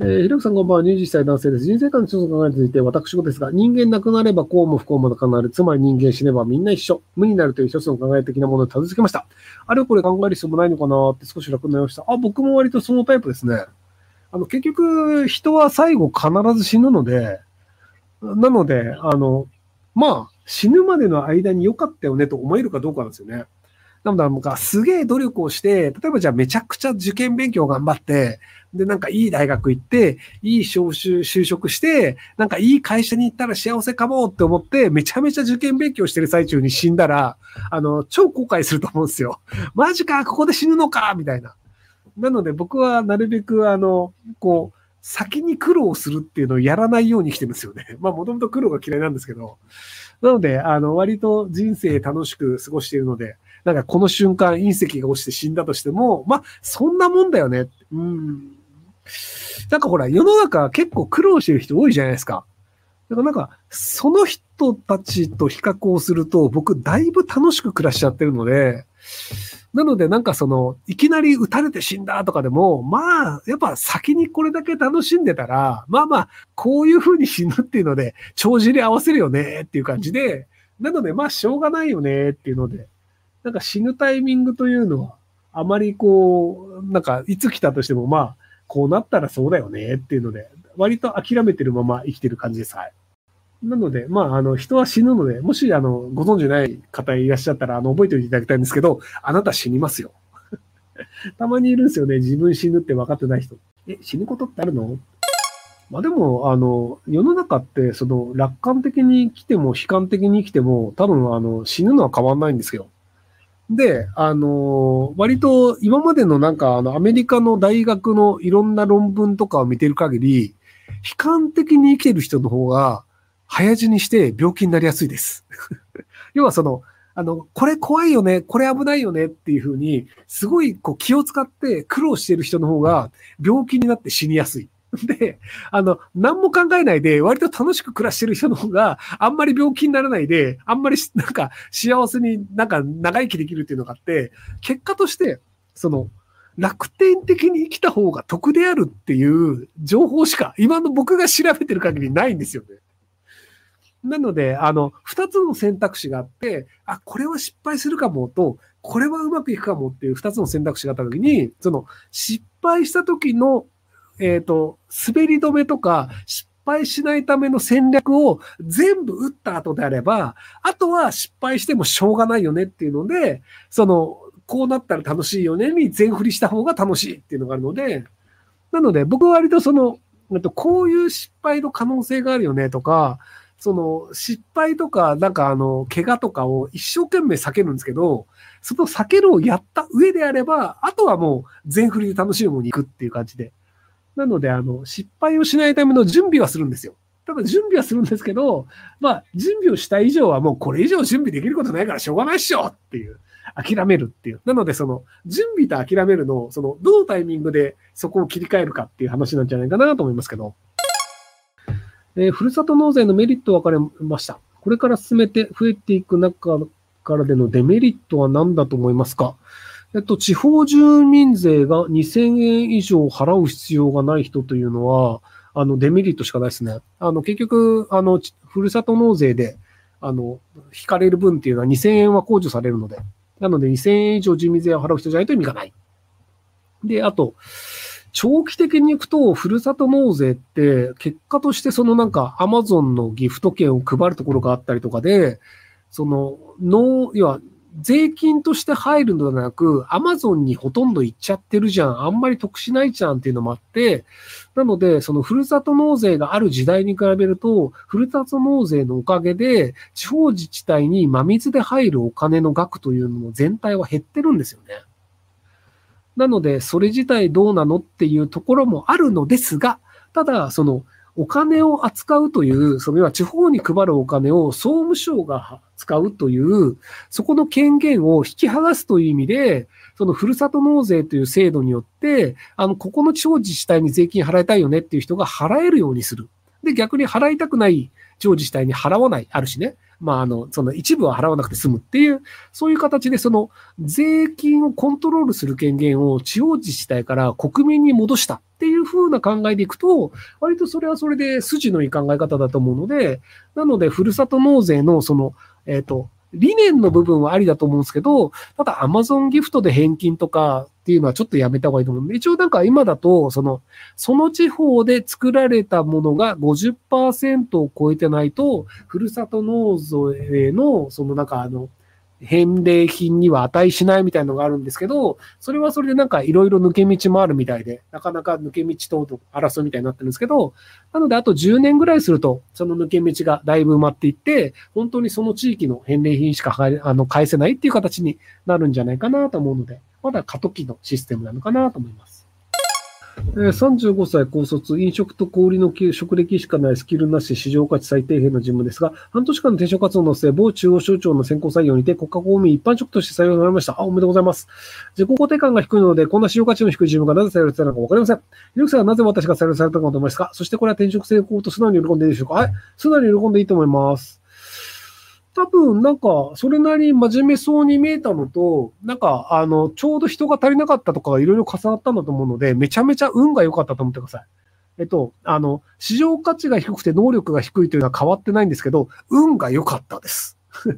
えー、ひろきさんこんばんは、21歳男性です。人生観の一つの考えについて、私事ですが、人間亡くなれば幸も不幸もなくなる。つまり人間死ねばみんな一緒。無になるという一つの考え的なものにたどり着きました。あれこれ考える必要もないのかなって少し楽になりました。あ、僕も割とそのタイプですね。あの、結局、人は最後必ず死ぬので、なので、あの、まあ、死ぬまでの間に良かったよねと思えるかどうかなんですよね。なので、なんかすげえ努力をして、例えばじゃあめちゃくちゃ受験勉強頑張って、で、なんかいい大学行って、いい昇就、就職して、なんかいい会社に行ったら幸せかもって思って、めちゃめちゃ受験勉強してる最中に死んだら、あの、超後悔すると思うんですよ。マジか、ここで死ぬのかみたいな。なので僕はなるべく、あの、こう、先に苦労するっていうのをやらないようにしてるんですよね。まあ、もともと苦労が嫌いなんですけど。なので、あの、割と人生楽しく過ごしているので、なんかこの瞬間隕石が落ちて死んだとしても、まあ、そんなもんだよね。うん。なんかほら、世の中結構苦労してる人多いじゃないですか。だからなんか、その人たちと比較をすると、僕、だいぶ楽しく暮らしちゃってるので、なのでなんかその、いきなり撃たれて死んだとかでも、まあ、やっぱ先にこれだけ楽しんでたら、まあまあ、こういう風に死ぬっていうので、帳尻合わせるよねっていう感じで、なのでまあ、しょうがないよねっていうので、なんか死ぬタイミングというのは、あまりこう、なんかいつ来たとしても、まあ、こうなったらそうだよねっていうので、割と諦めてるまま生きてる感じです。はい。なので、まあ、あの、人は死ぬので、もし、あの、ご存知ない方いらっしゃったら、あの、覚えておいていただきたいんですけど、あなた死にますよ。たまにいるんですよね。自分死ぬって分かってない人。え、死ぬことってあるの？まあでも、あの、世の中って、その、楽観的に生きても、悲観的に生きても、多分、あの、死ぬのは変わんないんですよ。で、あの、割と今までのなんかあのアメリカの大学のいろんな論文とかを見てる限り、悲観的に生きてる人の方が早死にして病気になりやすいです。要はその、あの、これ怖いよね、これ危ないよねっていうふうに、すごいこう気を使って苦労してる人の方が病気になって死にやすい。で、あの、何も考えないで、割と楽しく暮らしてる人の方が、あんまり病気にならないで、あんまりなんか幸せになんか長生きできるっていうのがあって、結果として、その、楽天的に生きた方が得であるっていう情報しか、今の僕が調べてる限りないんですよね。なので、あの、二つの選択肢があって、あ、これは失敗するかもと、これはうまくいくかもっていう二つの選択肢があったときに、その、失敗した時のえっ、ー、と、滑り止めとか、失敗しないための戦略を全部打った後であれば、あとは失敗してもしょうがないよねっていうので、その、こうなったら楽しいよねに全振りした方が楽しいっていうのがあるので、なので僕は割とその、とこういう失敗の可能性があるよねとか、その失敗とか、なんかあの、怪我とかを一生懸命避けるんですけど、その避けるをやった上であれば、あとはもう全振りで楽しいものに行くっていう感じで。なので、あの、失敗をしないための準備はするんですよ。ただ準備はするんですけど、まあ、準備をした以上はもうこれ以上準備できることないからしょうがないっしょっていう、諦めるっていう。なので、その、準備と諦めるのを、その、どのタイミングでそこを切り替えるかっていう話なんじゃないかなと思いますけど。えー、ふるさと納税のメリット分かれました。これから進めて増えていく中からでのデメリットは何だと思いますか？えっと、地方住民税が2000円以上払う必要がない人というのは、あの、デメリットしかないですね。あの、結局、あの、ふるさと納税で、あの、引かれる分っていうのは2000円は控除されるので、なので2000円以上住民税を払う人じゃないと意味がない。で、あと、長期的に行くと、ふるさと納税って、結果としてそのなんか、アマゾンのギフト券を配るところがあったりとかで、その、農、要は、税金として入るのではなく、アマゾンにほとんど行っちゃってるじゃん。あんまり得しないじゃんっていうのもあって、なので、そのふるさと納税がある時代に比べると、ふるさと納税のおかげで、地方自治体に真水で入るお金の額というのも全体は減ってるんですよね。なので、それ自体どうなのっていうところもあるのですが、ただ、その、お金を扱うという、それは地方に配るお金を総務省が使うという、そこの権限を引き剥がすという意味で、そのふるさと納税という制度によって、あの、ここの地方自治体に税金払いたいよねっていう人が払えるようにする。で、逆に払いたくない地方自治体に払わない、あるしね。まあ、あの、その一部は払わなくて済むっていう、そういう形でその税金をコントロールする権限を地方自治体から国民に戻したっていう風な考えでいくと、割とそれはそれで筋のいい考え方だと思うので、なので、ふるさと納税のその、えっ、と、理念の部分はありだと思うんですけど、ただ Amazon ギフトで返金とかっていうのはちょっとやめた方がいいと思う、一応なんか今だと、その、その地方で作られたものが50%を超えてないと、ふるさと納税の、そのなんかあの、返礼品には値しないみたいなのがあるんですけど、それはそれでなんかいろいろ抜け道もあるみたいで、なかなか抜け道と争うみたいになってるんですけど、なのであと10年ぐらいすると、その抜け道がだいぶ埋まっていって、本当にその地域の返礼品しかあの返せないっていう形になるんじゃないかなと思うので、まだ過渡期のシステムなのかなと思います。35歳高卒、飲食と小売の職歴しかないスキルなし市場価値最低限の事務ですが、半年間の転職活動の末、某中央省庁の先行採用にて国家公務員一般職として採用されました。あ、おめでとうございます。自己肯定感が低いので、こんな市場価値の低い事務がなぜ採用されたのかわかりません。ひろきさんはなぜ私が採用されたのかと思いますかそしてこれは転職成功と素直に喜んでいいでしょうか？はい。素直に喜んでいいと思います。多分、なんか、それなりに真面目そうに見えたのと、なんか、あの、ちょうど人が足りなかったとかがいろいろ重なったんだと思うので、めちゃめちゃ運が良かったと思ってください。えっと、あの、市場価値が低くて能力が低いというのは変わってないんですけど、運が良かったです。い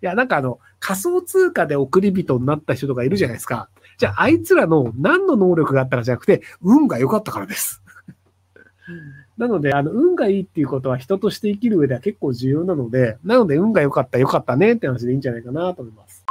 や、なんかあの、仮想通貨で送り人になった人とかいるじゃないですか。じゃあ、あいつらの何の能力があったかじゃなくて、運が良かったからです。なので、あの、運がいいっていうことは人として生きる上では結構重要なので、なので、運が良かった、良かったねって話でいいんじゃないかなと思います。